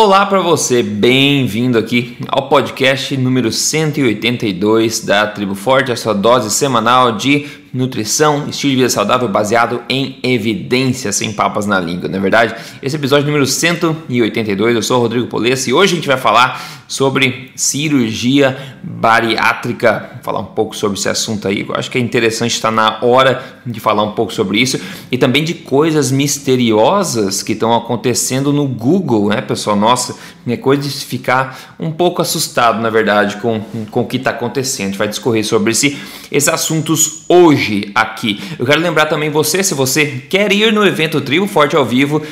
Olá para você, bem-vindo aqui ao podcast número 182 da Tribo Forte, a sua dose semanal de nutrição, estilo de vida saudável baseado em evidências, sem papas na língua, não é verdade? Esse é episódio número 182, eu sou o Rodrigo Polessa e hoje a gente vai falar sobre cirurgia bariátrica, Vou falar um pouco sobre esse assunto aí, eu acho que é interessante estar na hora de falar um pouco sobre isso e também de coisas misteriosas que estão acontecendo no Google, né pessoal? Nossa, é coisa de ficar um pouco assustado, na verdade, com, com o que está acontecendo. A gente vai discorrer sobre esse, esses assuntos hoje hoje aqui. Eu quero lembrar também você, se você quer ir no evento Tribo Forte ao Vivo,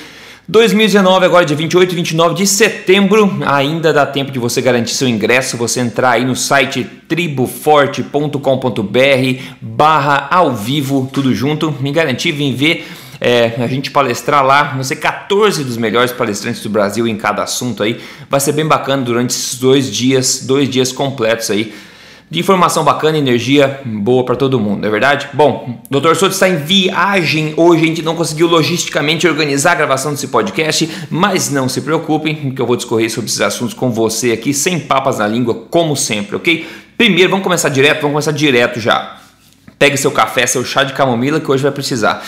2019, agora dia 28 e 29 de setembro, ainda dá tempo de você garantir seu ingresso, você entrar aí no site triboforte.com.br barra ao vivo, tudo junto, me garantir, vem ver é, a gente palestrar lá, ser 14 dos melhores palestrantes do Brasil em cada assunto aí, vai ser bem bacana durante esses dois dias, dois dias completos aí, de informação bacana, energia boa para todo mundo, não é verdade? Bom, o Dr. Souto está em viagem hoje, a gente não conseguiu logisticamente organizar a gravação desse podcast, mas não se preocupem, que eu vou discorrer sobre esses assuntos com você aqui, sem papas na língua, como sempre, ok? Primeiro, vamos começar direto, vamos começar direto já. Pegue seu café, seu chá de camomila, que hoje vai precisar.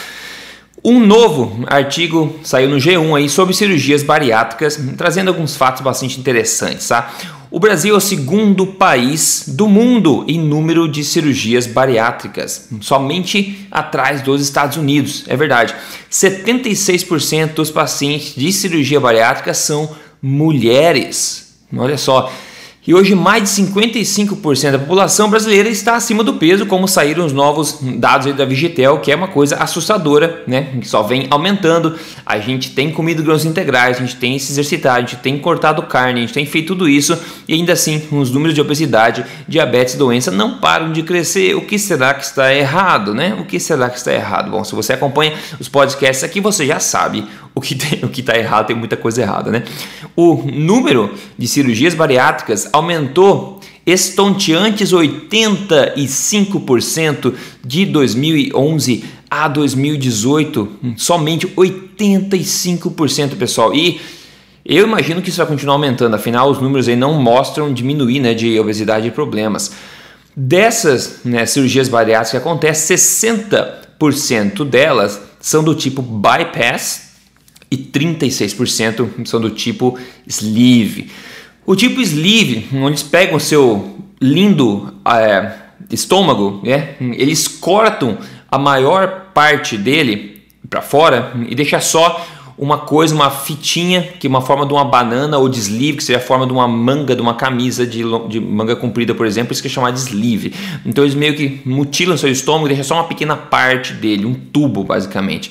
Um novo artigo saiu no G1 aí sobre cirurgias bariátricas, trazendo alguns fatos bastante interessantes, tá? O Brasil é o segundo país do mundo em número de cirurgias bariátricas, somente atrás dos Estados Unidos. É verdade. 76% dos pacientes de cirurgia bariátrica são mulheres. Olha só, e hoje mais de 55% da população brasileira está acima do peso, como saíram os novos dados da Vigitel, que é uma coisa assustadora, né? Que só vem aumentando. A gente tem comido grãos integrais, a gente tem se exercitado, a gente tem cortado carne, a gente tem feito tudo isso e ainda assim os números de obesidade, diabetes e doença não param de crescer. O que será que está errado, né? O que será que está errado? Bom, se você acompanha os podcasts aqui, você já sabe o que está errado, tem muita coisa errada, né? O número de cirurgias bariátricas aumentou estonteantes 85% de 2011 a 2018, somente 85%, pessoal. E eu imagino que isso vai continuar aumentando, afinal os números aí não mostram diminuir, né, de obesidade e problemas. Dessas né, cirurgias bariátricas que acontecem, 60% delas são do tipo bypass, e 36% são do tipo sleeve. O tipo sleeve, onde eles pegam o seu lindo é, estômago, né? eles cortam a maior parte dele para fora e deixa só uma coisa, uma fitinha, que é uma forma de uma banana ou de sleeve, que seria a forma de uma manga, de uma camisa de, de manga comprida, por exemplo, isso que é chamado de sleeve. Então eles meio que mutilam seu estômago e deixam só uma pequena parte dele, um tubo basicamente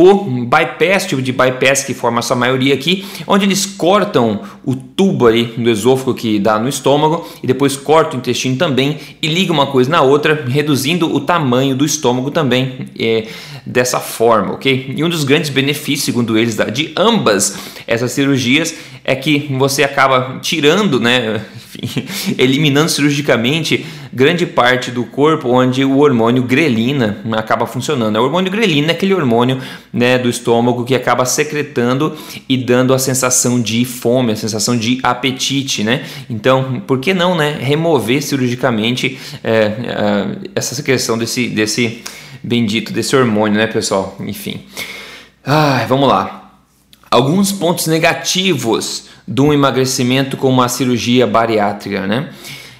o bypass, tipo de bypass que forma a sua maioria aqui, onde eles cortam o tubo ali do esôfago que dá no estômago e depois cortam o intestino também e ligam uma coisa na outra, reduzindo o tamanho do estômago também é, dessa forma, ok? E um dos grandes benefícios, segundo eles, de ambas essas cirurgias é que você acaba tirando, né, enfim, eliminando cirurgicamente grande parte do corpo onde o hormônio grelina acaba funcionando. O hormônio grelina é aquele hormônio né, do estômago que acaba secretando e dando a sensação de fome, a sensação de apetite, né? Então, por que não, né, remover cirurgicamente é, é, essa secreção desse, desse bendito, desse hormônio, né, pessoal? Enfim. Vamos lá. Alguns pontos negativos de um emagrecimento com uma cirurgia bariátrica, né?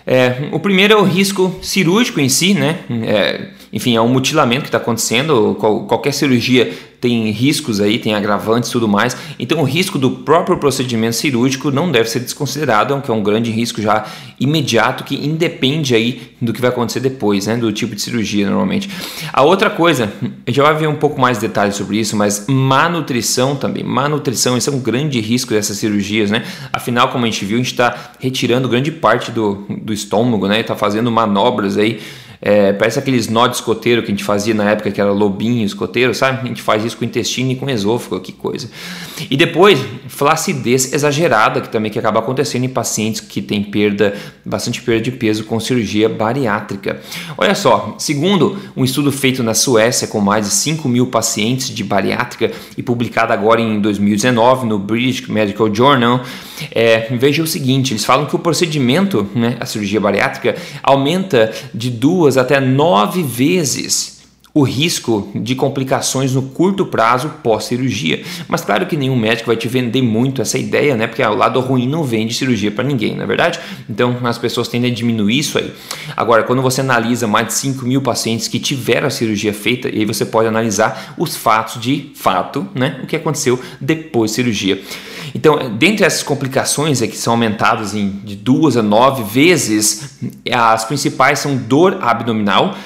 É, o primeiro é o risco cirúrgico em si, né? É, enfim, é um mutilamento que está acontecendo. Qual, qualquer cirurgia tem riscos aí, tem agravantes e tudo mais. Então, o risco do próprio procedimento cirúrgico não deve ser desconsiderado, que é um grande risco já imediato que independe aí do que vai acontecer depois, né? Do tipo de cirurgia normalmente. A outra coisa, já vai ver um pouco mais detalhes sobre isso, mas má nutrição também. Má nutrição, isso é um grande risco dessas cirurgias, né? Afinal, como a gente viu, a gente está retirando grande parte do, do estômago, né? Está fazendo manobras aí É, parece aqueles nó de escoteiro que a gente fazia na época que era lobinho escoteiro, sabe? A gente faz isso com intestino e com esôfago, que coisa. E depois, flacidez exagerada, que também que acaba acontecendo em pacientes que têm perda, bastante perda de peso com cirurgia bariátrica. Olha só, segundo um estudo feito na Suécia com mais de 5 mil pacientes de bariátrica e publicado agora em 2019 no British Medical Journal, é, veja o seguinte: eles falam que o procedimento, né, a cirurgia bariátrica, aumenta de duas até nove vezes o risco de complicações no curto prazo pós-cirurgia. Mas claro que nenhum médico vai te vender muito essa ideia, né? Porque o lado ruim não vende cirurgia para ninguém, não é verdade? Então as pessoas tendem a diminuir isso aí. Agora, quando você analisa mais de 5 mil pacientes que tiveram a cirurgia feita, e aí você pode analisar os fatos de fato, né? O que aconteceu depois da cirurgia. Então, dentre essas complicações é que são aumentadas em de duas a nove vezes, as principais são dor abdominal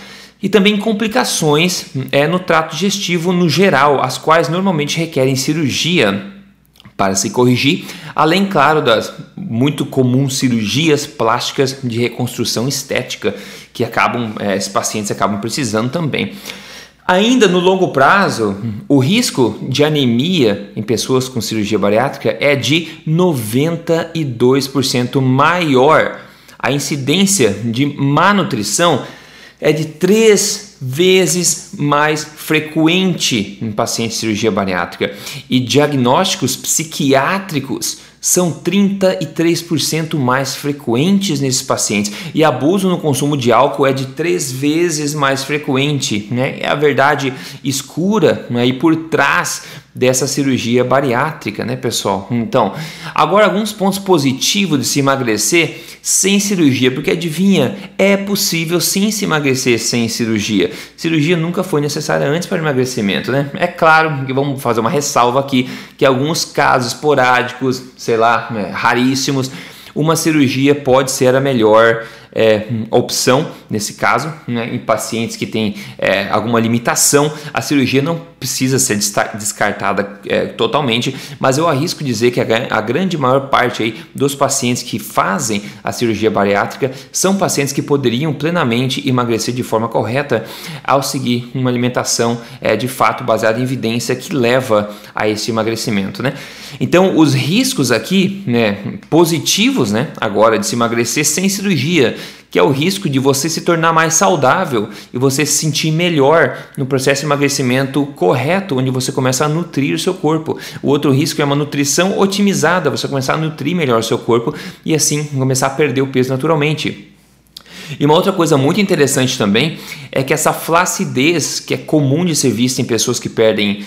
e também complicações é, no trato digestivo no geral, as quais normalmente requerem cirurgia para se corrigir, além, claro, das muito comuns cirurgias plásticas de reconstrução estética que acabam, é, esses pacientes acabam precisando também. Ainda no longo prazo, o risco de anemia em pessoas com cirurgia bariátrica é de 92% maior. A incidência de má nutrição é de três vezes mais frequente em pacientes de cirurgia bariátrica e diagnósticos psiquiátricos são 33% mais frequentes nesses pacientes e abuso no consumo de álcool é de três vezes mais frequente, né? É a verdade escura né? e por trás dessa cirurgia bariátrica, né, pessoal? Então, agora alguns pontos positivos de se emagrecer sem cirurgia, porque adivinha, é possível sim se emagrecer sem cirurgia. Cirurgia nunca foi necessária antes para emagrecimento, né? É claro que vamos fazer uma ressalva aqui que alguns casos esporádicos, sei lá, né, raríssimos, uma cirurgia pode ser a melhor é, opção nesse caso, né, em pacientes que têm é, alguma limitação, a cirurgia não precisa ser descartada é, totalmente, mas eu arrisco dizer que a, a, grande maior parte aí dos pacientes que fazem a cirurgia bariátrica são pacientes que poderiam plenamente emagrecer de forma correta ao seguir uma alimentação é, de fato baseada em evidência que leva a esse emagrecimento, né? Então, os riscos aqui, né, positivos, né, agora de se emagrecer sem cirurgia, que é o risco de você se tornar mais saudável e você se sentir melhor no processo de emagrecimento correto, onde você começa a nutrir o seu corpo. O outro risco é uma nutrição otimizada, você começar a nutrir melhor o seu corpo e assim começar a perder o peso naturalmente. E uma outra coisa muito interessante também é que essa flacidez que é comum de ser vista em pessoas que perdem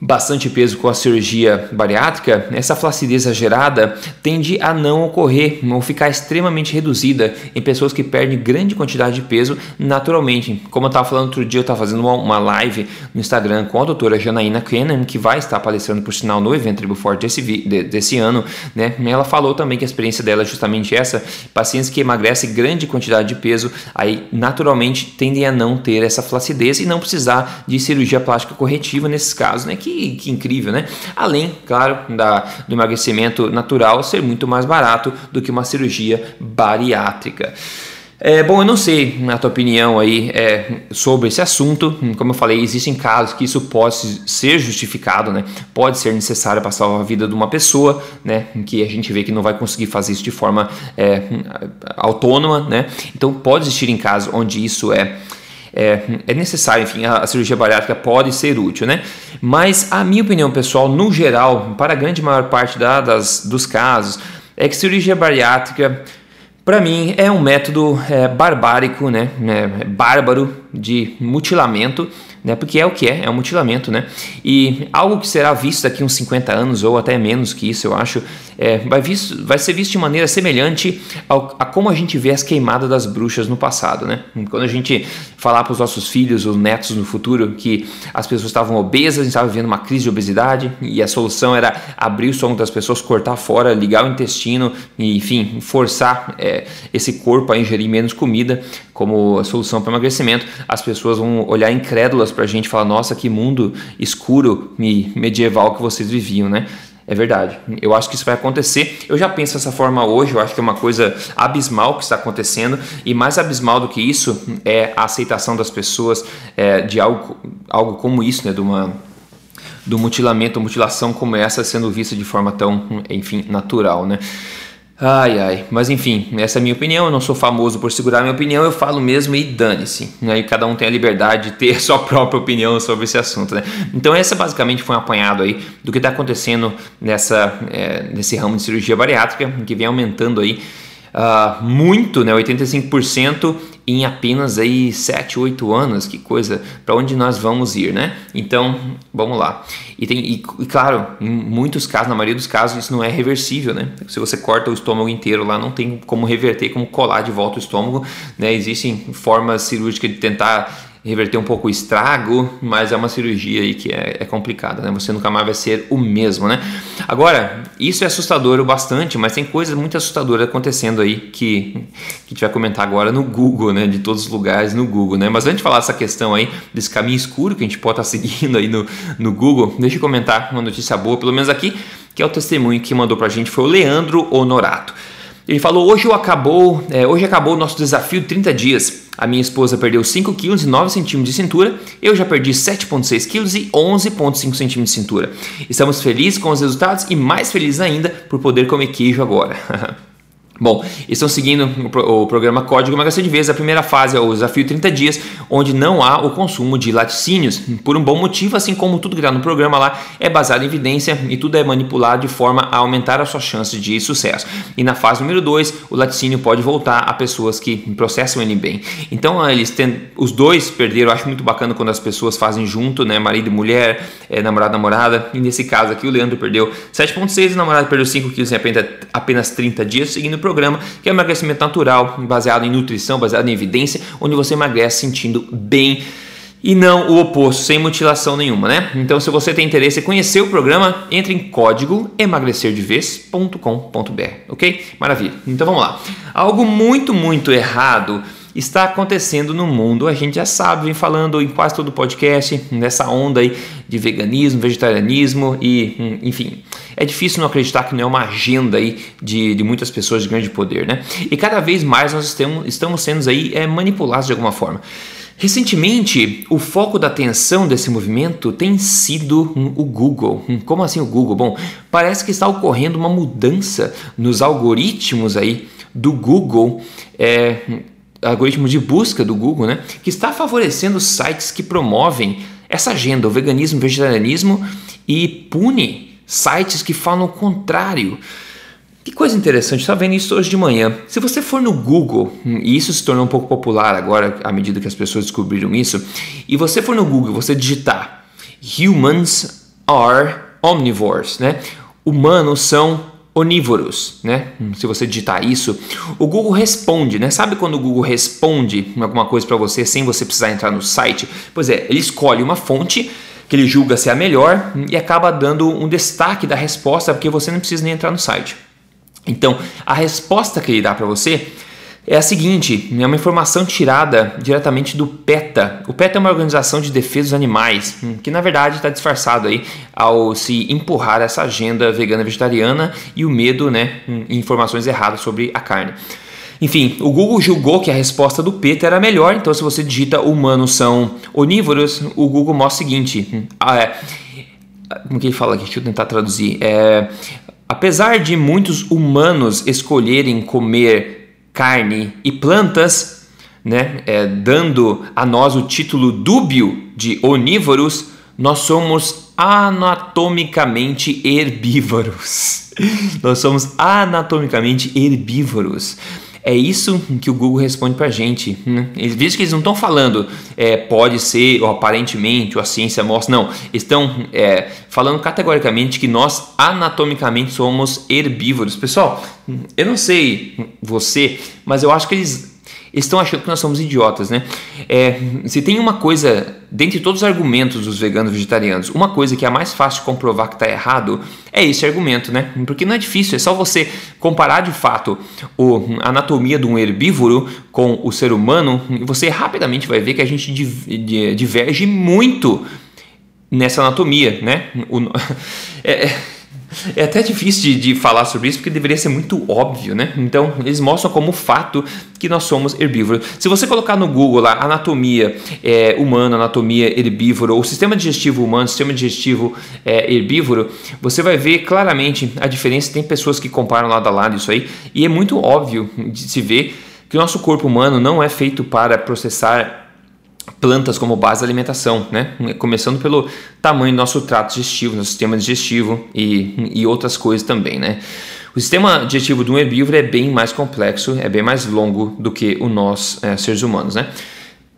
bastante peso com a cirurgia bariátrica, essa flacidez exagerada tende a não ocorrer ou ficar extremamente reduzida em pessoas que perdem grande quantidade de peso naturalmente. Como eu estava falando outro dia, eu estava fazendo uma, live no Instagram com a doutora Janaína Kennan, que vai estar palestrando por sinal no evento Tribo Forte desse, desse ano, né? Ela falou também que a experiência dela é justamente essa, pacientes que emagrecem grande quantidade de peso, aí naturalmente tendem a não ter essa flacidez e não precisar de cirurgia plástica corretiva nesses casos, né? Que que, incrível, né? Além, claro, da, do emagrecimento natural ser muito mais barato do que uma cirurgia bariátrica. É, bom, eu não sei na tua opinião aí é, sobre esse assunto. Como eu falei, existem casos que isso pode ser justificado, né? Pode ser necessário para salvar a vida de uma pessoa, né? Que a gente vê que não vai conseguir fazer isso de forma é, autônoma, né? Então pode existir em casos onde isso é é, é necessário, enfim, a, a, cirurgia bariátrica pode ser útil, né? Mas a minha opinião pessoal, no geral, para a grande maior parte da, das, dos casos, é que cirurgia bariátrica, para mim, é um método é, barbárico, né? É, bárbaro de mutilamento né? Porque é o que é, é um mutilamento, né? E algo que será visto daqui uns 50 anos ou até menos que isso, eu acho, é, vai, visto, vai ser visto de maneira semelhante ao, a como a gente vê as queimadas das bruxas no passado, né? Quando a gente falar para os nossos filhos ou netos no futuro que as pessoas estavam obesas, estavam vivendo uma crise de obesidade e a solução era abrir o estômago das pessoas, cortar fora, ligar o intestino e, enfim, forçar é, esse corpo a ingerir menos comida como a solução para emagrecimento, as pessoas vão olhar incrédulas para a gente e falar: nossa, que mundo escuro e medieval que vocês viviam, né? É verdade. Eu acho que isso vai acontecer. Eu já penso dessa forma hoje. Eu acho que é uma coisa abismal que está acontecendo. E mais abismal do que isso é a aceitação das pessoas é, de algo, algo como isso, né? De uma, do mutilamento, mutilação como essa sendo vista de forma tão, enfim, natural, né? Ai, ai, mas enfim, essa é a minha opinião. Eu não sou famoso por segurar minha opinião, eu falo mesmo e dane-se. Né? E cada um tem a liberdade de ter sua própria opinião sobre esse assunto. Né? Então, essa basicamente foi um apanhado aí do que está acontecendo nessa, é, nesse ramo de cirurgia bariátrica, que vem aumentando aí uh, muito, né, 85% em apenas aí 7, 8 anos, que coisa, para onde nós vamos ir, né? Então, vamos lá. E, tem, e, e, claro, em muitos casos, na maioria dos casos, isso não é reversível, né? Se você corta o estômago inteiro lá, não tem como reverter, como colar de volta o estômago, né? Existem formas cirúrgicas de tentar reverter um pouco o estrago, mas é uma cirurgia aí que é, é, complicada, né? Você nunca mais vai ser o mesmo, né? Agora, isso é assustador o bastante, mas tem coisas muito assustadoras acontecendo aí que, que a gente vai comentar agora no Google, né? De todos os lugares no Google, né? Mas antes de falar dessa questão aí, desse caminho escuro que a gente pode estar seguindo aí no, no Google, deixa eu comentar uma notícia boa, pelo menos aqui, que é o testemunho que mandou pra gente, foi o Leandro Honorato. Ele falou: hoje acabou, é, hoje acabou o nosso desafio de 30 dias. A minha esposa perdeu 5 kg e 9 centímetros de cintura, eu já perdi 7,6 kg e 11,5 centímetros de cintura. Estamos felizes com os resultados e mais felizes ainda por poder comer queijo agora. Bom, estão seguindo o programa Código Emagrecer de Vez. A primeira fase é o desafio 30 dias, onde não há o consumo de laticínios, por um bom motivo, assim como tudo que está no programa lá é baseado em evidência e tudo é manipulado de forma a aumentar a sua chance de sucesso. E na fase número 2, o laticínio pode voltar a pessoas que processam ele bem. Então, eles têm, os dois perderam, eu acho muito bacana quando as pessoas fazem junto, né, marido e mulher, é, namorado namorada, e nesse caso aqui o Leandro perdeu 7.6 e o namorado perdeu 5 quilos em apenas, apenas 30 dias, seguindo programa, que é um emagrecimento natural, baseado em nutrição, baseado em evidência, onde você emagrece sentindo bem e não o oposto, sem mutilação nenhuma, né? Então, se você tem interesse em conhecer o programa, entre em código emagrecerdevez.com.br, ok? Maravilha. Então vamos lá. Algo muito, muito errado está acontecendo no mundo. A gente já sabe, vem falando em quase todo o podcast, nessa onda aí de veganismo, vegetarianismo e, hum, enfim, é difícil não acreditar que não é uma agenda aí de, de muitas pessoas de grande poder, né? E cada vez mais nós estamos, estamos sendo aí é, manipulados de alguma forma. Recentemente, o foco da atenção desse movimento tem sido o Google. Como assim o Google? Bom, parece que está ocorrendo uma mudança nos algoritmos aí do Google. É, algoritmo de busca do Google, né, que está favorecendo sites que promovem essa agenda, o veganismo, o vegetarianismo e pune sites que falam o contrário. Que coisa interessante, estava vendo isso hoje de manhã. Se você for no Google, e isso se tornou um pouco popular agora à medida que as pessoas descobriram isso, e você for no Google, você digitar humans are omnivores, né? Humanos são onívoros, né? Se você digitar isso, o Google responde, né? Sabe quando o Google responde alguma coisa para você sem você precisar entrar no site? Pois é, ele escolhe uma fonte que ele julga ser a melhor e acaba dando um destaque da resposta porque você não precisa nem entrar no site. Então, a resposta que ele dá para você é a seguinte: é uma informação tirada diretamente do PETA. O PETA é uma organização de defesa dos animais, hum, que na verdade está disfarçado aí ao se empurrar essa agenda vegana vegetariana e o medo, né, em informações erradas sobre a carne. Enfim, o Google julgou que a resposta do PETA era melhor, então se você digita humanos são onívoros, o Google mostra o seguinte: hum, ah, é, como que ele fala aqui? Deixa eu tentar traduzir. É, apesar de muitos humanos escolherem comer carne e plantas, né, é, dando a nós o título dúbio de onívoros, nós somos anatomicamente herbívoros. nós somos anatomicamente herbívoros. É isso que o Google responde para a gente. Né? Eles dizem que eles não estão falando é, pode ser, ou aparentemente, ou a ciência mostra. Não, estão é, falando categoricamente que nós anatomicamente somos herbívoros. Pessoal, eu não sei você, mas eu acho que eles estão achando que nós somos idiotas, né? É, se tem uma coisa, dentre todos os argumentos dos veganos vegetarianos, uma coisa que é mais fácil de comprovar que está errado é esse argumento, né? Porque não é difícil, é só você comparar de fato a anatomia de um herbívoro com o ser humano e você rapidamente vai ver que a gente diverge muito nessa anatomia, né? O, é, é até difícil de, de, falar sobre isso porque deveria ser muito óbvio, né? Então, eles mostram como fato que nós somos herbívoros. Se você colocar no Google lá anatomia é, humana, anatomia herbívoro, ou sistema digestivo humano, sistema digestivo é, herbívoro, você vai ver claramente a diferença. Tem pessoas que comparam lado a lado isso aí, e é muito óbvio de se ver que o nosso corpo humano não é feito para processar plantas como base da alimentação, né? Começando pelo tamanho do nosso trato digestivo, nosso sistema digestivo e, e outras coisas também, né? O sistema digestivo de um herbívoro é bem mais complexo, é bem mais longo do que o nós, é, seres humanos, né?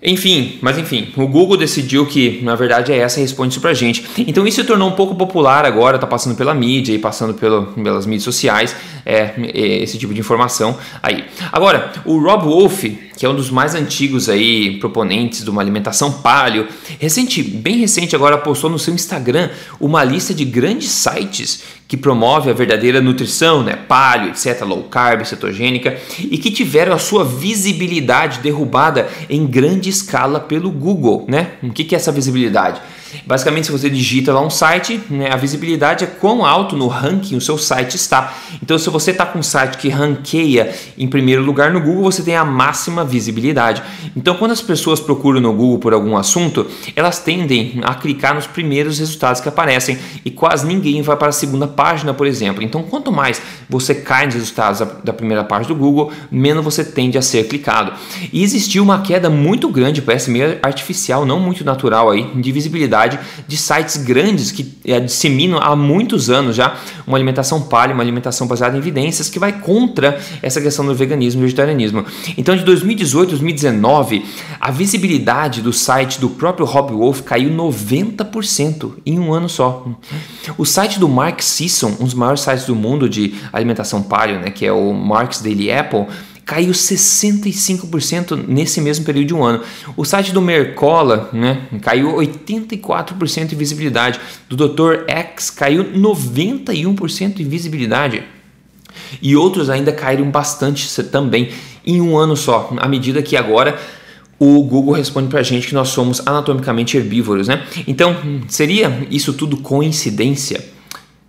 Enfim, mas enfim, o Google decidiu que na verdade é essa e responde isso pra gente. Então isso se tornou um pouco popular agora, tá passando pela mídia e passando pelo, pelas mídias sociais, é, é, esse tipo de informação aí. Agora, o Rob Wolf, que é um dos mais antigos aí proponentes de uma alimentação paleo, recente, bem recente agora postou no seu Instagram uma lista de grandes sites que promove a verdadeira nutrição, né, paleo, etc, low carb, cetogênica e que tiveram a sua visibilidade derrubada em grande escala pelo Google, né? O que é essa visibilidade? Basicamente, se você digita lá um site, né, a visibilidade é quão alto no ranking o seu site está. Então, se você está com um site que ranqueia em primeiro lugar no Google, você tem a máxima visibilidade. Então, quando as pessoas procuram no Google por algum assunto, elas tendem a clicar nos primeiros resultados que aparecem e quase ninguém vai para a segunda página, por exemplo. Então, quanto mais você cai nos resultados da primeira página do Google, menos você tende a ser clicado. E existiu uma queda muito grande, parece meio artificial, não muito natural aí, de visibilidade de sites grandes que é, disseminam há muitos anos já uma alimentação palha, uma alimentação baseada em evidências que vai contra essa questão do veganismo e vegetarianismo. Então, de 2018 a 2019, a visibilidade do site do próprio Rob Wolf caiu 90% em um ano só. O site do Mark Sisson, um dos maiores sites do mundo de alimentação paleo, né, que é o Mark's Daily Apple, caiu 65% nesse mesmo período de um ano. O site do Mercola né, caiu 84% em visibilidade. Do Dr. X caiu 91% em visibilidade. E outros ainda caíram bastante também em um ano só, à medida que agora o Google responde para a gente que nós somos anatomicamente herbívoros, né? Então, seria isso tudo coincidência?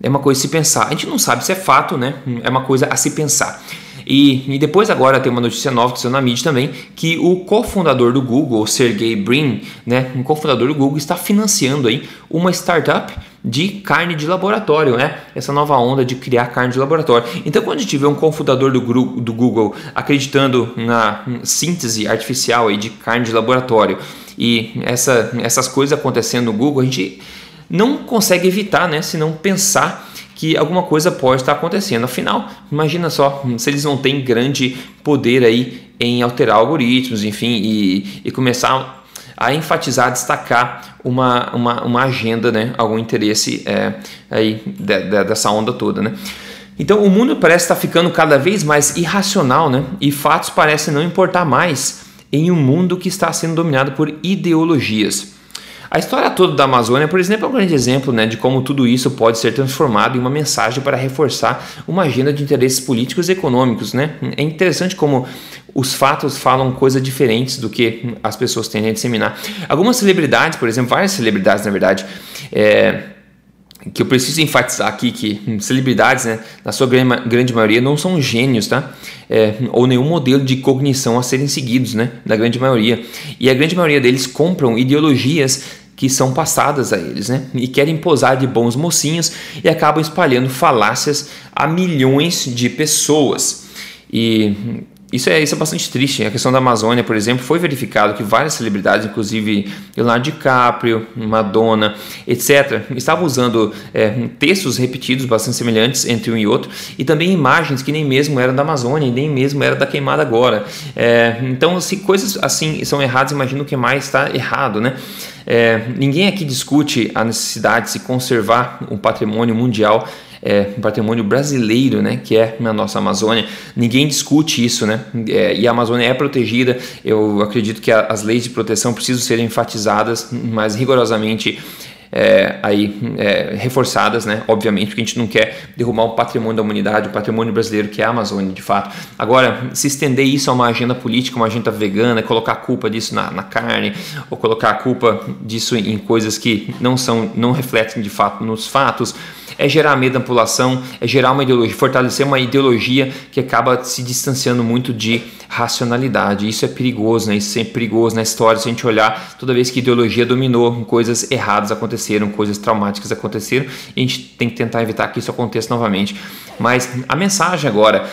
É uma coisa a se pensar. A gente não sabe se é fato, né? É uma coisa a se pensar. E, e depois agora tem uma notícia nova que saiu na mídia também, que o cofundador do Google, Sergey Brin, né, um cofundador do Google, está financiando aí uma startup de carne de laboratório, né? Essa nova onda de criar carne de laboratório. Então, quando a gente vê um cofundador do, do Google acreditando na síntese artificial aí de carne de laboratório e essa, essas coisas acontecendo no Google, a gente não consegue evitar, né? Se não pensar que alguma coisa pode estar acontecendo. Afinal, imagina só se eles não têm grande poder aí em alterar algoritmos, enfim, e, e começar a enfatizar, destacar uma, uma, uma agenda, né, algum interesse é, aí de, de, dessa onda toda, né. Então o mundo parece estar ficando cada vez mais irracional, né, e fatos parecem não importar mais em um mundo que está sendo dominado por ideologias. A história toda da Amazônia, por exemplo, é um grande exemplo né, de como tudo isso pode ser transformado em uma mensagem para reforçar uma agenda de interesses políticos e econômicos. Né? É interessante como os fatos falam coisas diferentes do que as pessoas tendem a disseminar. Algumas celebridades, por exemplo, várias celebridades, na verdade, é, que eu preciso enfatizar aqui que celebridades, né, na sua grande maioria, não são gênios, tá? É, ou nenhum modelo de cognição a serem seguidos, né? Da grande maioria. E a grande maioria deles compram ideologias que são passadas a eles, né? E querem posar de bons mocinhos e acabam espalhando falácias a milhões de pessoas. E isso é, isso é bastante triste. A questão da Amazônia, por exemplo, foi verificado que várias celebridades, inclusive Leonardo DiCaprio, Madonna, etc., estavam usando é, textos repetidos bastante semelhantes entre um e outro e também imagens que nem mesmo eram da Amazônia nem mesmo era da queimada agora. É, então, se coisas assim são erradas, imagino que mais está errado, né? É, ninguém aqui discute a necessidade de se conservar um patrimônio mundial é, um patrimônio brasileiro, né, que é na nossa Amazônia. Ninguém discute isso, né? É, e a Amazônia é protegida. Eu acredito que a, as leis de proteção precisam ser enfatizadas mais rigorosamente. É, aí é, reforçadas, né? Obviamente, porque a gente não quer derrubar o patrimônio da humanidade, o patrimônio brasileiro que é a Amazônia, de fato. Agora, se estender isso a uma agenda política, uma agenda vegana, colocar a culpa disso na, na carne, ou colocar a culpa disso em coisas que não são, não refletem de fato nos fatos, é gerar medo na população, é gerar uma ideologia, fortalecer uma ideologia que acaba se distanciando muito de racionalidade. Isso é perigoso, né? Isso é sempre perigoso na história se a gente olhar toda vez que ideologia dominou, coisas erradas aconteceram, coisas traumáticas aconteceram, e a gente tem que tentar evitar que isso aconteça novamente. Mas a mensagem agora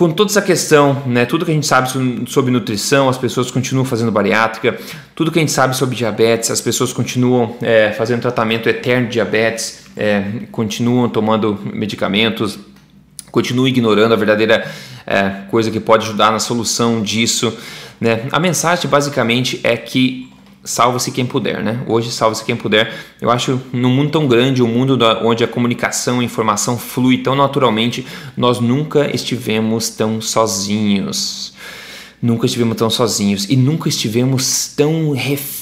com toda essa questão, né, tudo que a gente sabe sobre nutrição, as pessoas continuam fazendo bariátrica, tudo que a gente sabe sobre diabetes, as pessoas continuam é, fazendo tratamento eterno de diabetes, é, continuam tomando medicamentos, continuam ignorando a verdadeira é, coisa que pode ajudar na solução disso. Né? A mensagem basicamente é que salva-se quem puder, né? Hoje salva-se quem puder. Eu acho num mundo tão grande, um mundo onde a comunicação, a informação flui tão naturalmente, nós nunca estivemos tão sozinhos. Nunca estivemos tão sozinhos e nunca estivemos tão reféns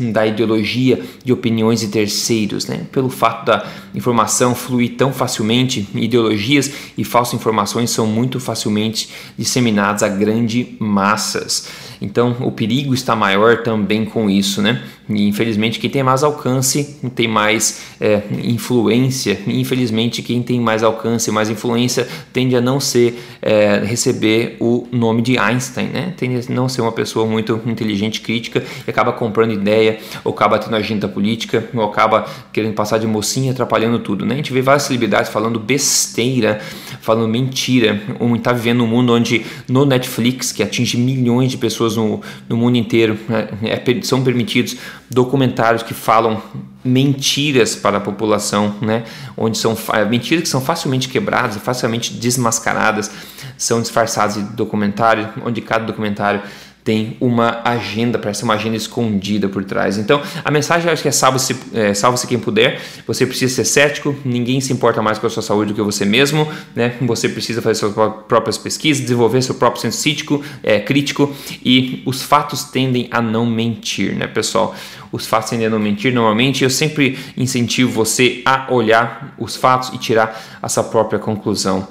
da ideologia de opiniões de terceiros, né? Pelo fato da informação fluir tão facilmente, ideologias e falsas informações são muito facilmente disseminadas a grandes massas. Então, o perigo está maior também com isso, né? E infelizmente, quem tem mais alcance tem mais é, influência. E, infelizmente, quem tem mais alcance, mais influência, tende a não ser é, receber o nome de Einstein, né? Tende a não ser uma pessoa muito inteligente, crítica e acaba comprando ideia, ou acaba tendo agenda política, ou acaba querendo passar de mocinha, atrapalhando tudo, né? A gente vê várias celebridades falando besteira, falando mentira. Um está vivendo um mundo onde no Netflix, que atinge milhões de pessoas no, no mundo inteiro é, é, são permitidos documentários que falam mentiras para a população, né? onde são mentiras que são facilmente quebradas, facilmente desmascaradas, são disfarçadas de documentário, onde cada documentário tem uma agenda, parece uma agenda escondida por trás. Então, a mensagem eu acho que é salve-se é, salve quem puder. Você precisa ser cético, ninguém se importa mais com a sua saúde do que você mesmo, né? Você precisa fazer suas próprias pesquisas, desenvolver seu próprio senso crítico, é, crítico e os fatos tendem a não mentir, né, pessoal? Os fatos tendem a não mentir normalmente. Eu sempre incentivo você a olhar os fatos e tirar a sua própria conclusão.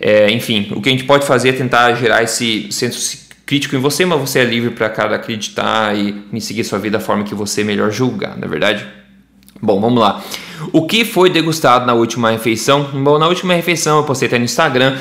É, enfim, o que a gente pode fazer é tentar gerar esse senso crítico em você, mas você é livre para cada acreditar e me seguir sua vida da forma que você melhor julgar, não é verdade? Bom, vamos lá. O que foi degustado na última refeição? Bom, na última refeição eu postei até no Instagram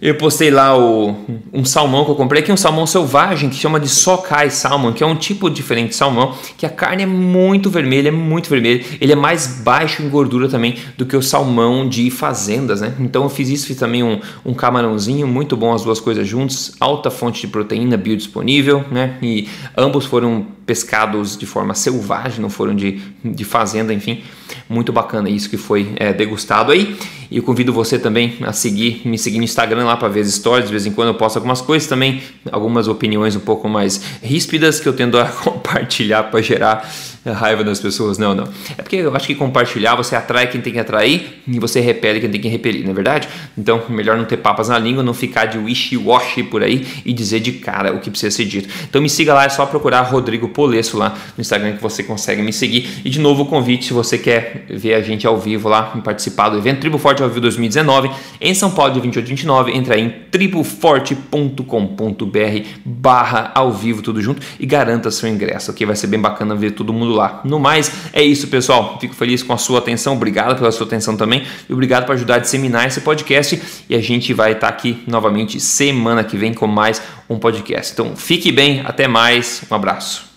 eu postei lá o, um salmão que eu comprei, que é um salmão selvagem, que chama de sockeye salmon, que é um tipo diferente de salmão, que a carne é muito vermelha, é muito vermelha. Ele é mais baixo em gordura também do que o salmão de fazendas, né? Então eu fiz isso, fiz também um, um camarãozinho, muito bom as duas coisas juntas, alta fonte de proteína biodisponível, né? E ambos foram pescados de forma selvagem, não foram de, de fazenda, enfim. Muito bacana isso que foi é, degustado aí. E eu convido você também a seguir, me seguir no Instagram lá para ver as histórias. De vez em quando eu posto algumas coisas também, algumas opiniões um pouco mais ríspidas que eu tendo a compartilhar para gerar raiva das pessoas. Não, não. É porque eu acho que compartilhar você atrai quem tem que atrair e você repele quem tem que repelir, não é verdade? Então, melhor não ter papas na língua, não ficar de wishy-washy por aí e dizer de cara o que precisa ser dito. Então, me siga lá, é só procurar Rodrigo Polesso lá no Instagram que você consegue me seguir. E de novo o convite, se você quer ver a gente ao vivo lá, participar do evento Tribo Forte ao Vivo 2019 em São Paulo de 28 a 29, entra aí em triboforte.com.br barra ao vivo tudo junto e garanta seu ingresso, ok? Vai ser bem bacana ver todo mundo lá. No mais, é isso, pessoal. Fico feliz com a sua atenção. Obrigado pela sua atenção também. E obrigado por ajudar a disseminar esse podcast. E a gente vai estar aqui novamente semana que vem com mais um podcast. Então, fique bem. Até mais. Um abraço.